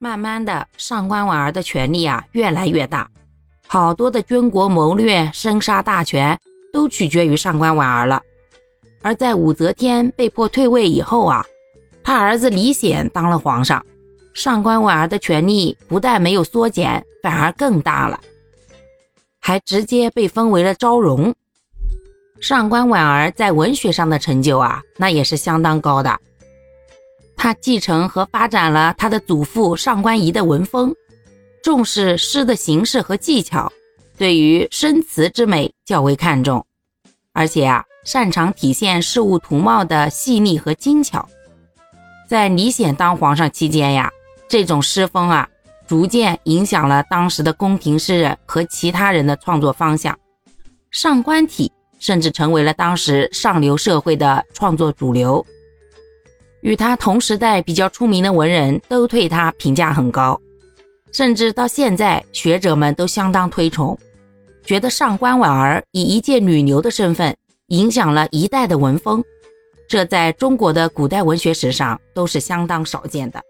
慢慢的，上官婉儿的权力啊越来越大，好多的军国谋略、生杀大权都取决于上官婉儿了。而在武则天被迫退位以后啊，他儿子李显当了皇上，上官婉儿的权力不但没有缩减，反而更大了，还直接被封为了昭容。上官婉儿在文学上的成就啊，那也是相当高的。他继承和发展了他的祖父上官仪的文风，重视诗的形式和技巧，对于生词之美较为看重，而且啊，擅长体现事物图貌的细腻和精巧。在李显当皇上期间呀，这种诗风啊，逐渐影响了当时的宫廷诗人和其他人的创作方向，上官体。甚至成为了当时上流社会的创作主流。与他同时代比较出名的文人都对他评价很高，甚至到现在学者们都相当推崇，觉得上官婉儿以一介女流的身份影响了一代的文风，这在中国的古代文学史上都是相当少见的。